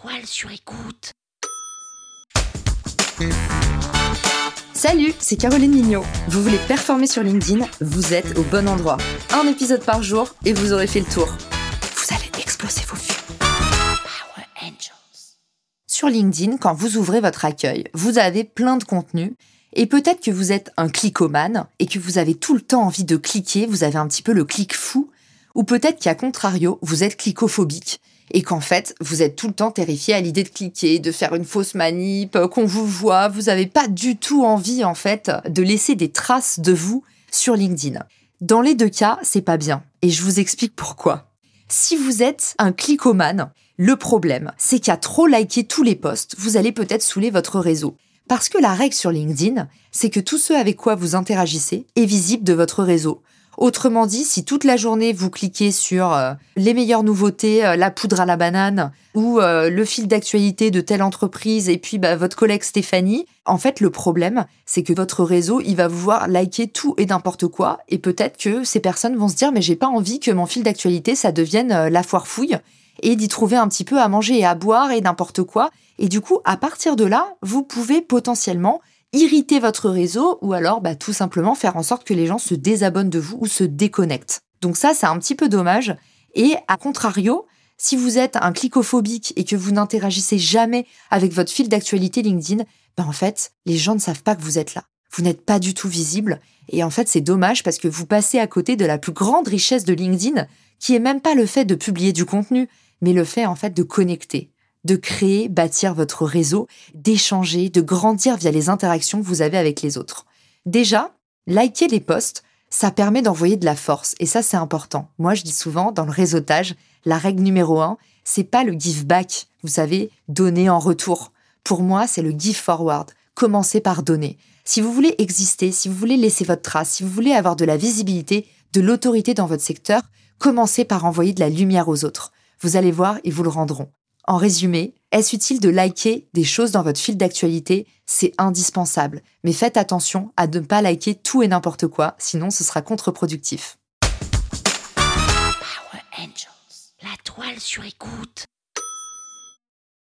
toile sur écoute. Salut, c'est Caroline Mignot. Vous voulez performer sur LinkedIn Vous êtes au bon endroit. Un épisode par jour et vous aurez fait le tour. Vous allez exploser vos vues. Power Angels. Sur LinkedIn, quand vous ouvrez votre accueil, vous avez plein de contenus. Et peut-être que vous êtes un clicomane et que vous avez tout le temps envie de cliquer, vous avez un petit peu le clic fou. Ou peut-être qu'à contrario, vous êtes clicophobique et qu'en fait, vous êtes tout le temps terrifié à l'idée de cliquer, de faire une fausse manip, euh, qu'on vous voit, vous n'avez pas du tout envie en fait de laisser des traces de vous sur LinkedIn. Dans les deux cas, c'est pas bien et je vous explique pourquoi. Si vous êtes un clicomane, le problème, c'est qu'à trop liker tous les posts, vous allez peut-être saouler votre réseau. Parce que la règle sur LinkedIn, c'est que tout ce avec quoi vous interagissez est visible de votre réseau. Autrement dit, si toute la journée vous cliquez sur euh, les meilleures nouveautés, euh, la poudre à la banane ou euh, le fil d'actualité de telle entreprise et puis bah, votre collègue Stéphanie, en fait le problème c'est que votre réseau il va vous voir liker tout et n'importe quoi et peut-être que ces personnes vont se dire mais j'ai pas envie que mon fil d'actualité ça devienne la foire fouille et d'y trouver un petit peu à manger et à boire et n'importe quoi. Et du coup, à partir de là, vous pouvez potentiellement irriter votre réseau ou alors bah, tout simplement faire en sorte que les gens se désabonnent de vous ou se déconnectent. Donc ça, c'est un petit peu dommage. Et à contrario, si vous êtes un clicophobique et que vous n'interagissez jamais avec votre fil d'actualité LinkedIn, ben en fait, les gens ne savent pas que vous êtes là. Vous n'êtes pas du tout visible. Et en fait, c'est dommage parce que vous passez à côté de la plus grande richesse de LinkedIn, qui est même pas le fait de publier du contenu, mais le fait en fait de connecter de créer, bâtir votre réseau, d'échanger, de grandir via les interactions que vous avez avec les autres. Déjà, liker les posts, ça permet d'envoyer de la force et ça c'est important. Moi je dis souvent dans le réseautage, la règle numéro un, c'est pas le give back, vous savez, donner en retour. Pour moi, c'est le give forward. Commencez par donner. Si vous voulez exister, si vous voulez laisser votre trace, si vous voulez avoir de la visibilité, de l'autorité dans votre secteur, commencez par envoyer de la lumière aux autres. Vous allez voir, ils vous le rendront. En résumé, est-ce utile de liker des choses dans votre fil d'actualité? C'est indispensable. Mais faites attention à ne pas liker tout et n'importe quoi, sinon ce sera contre-productif. La toile sur écoute.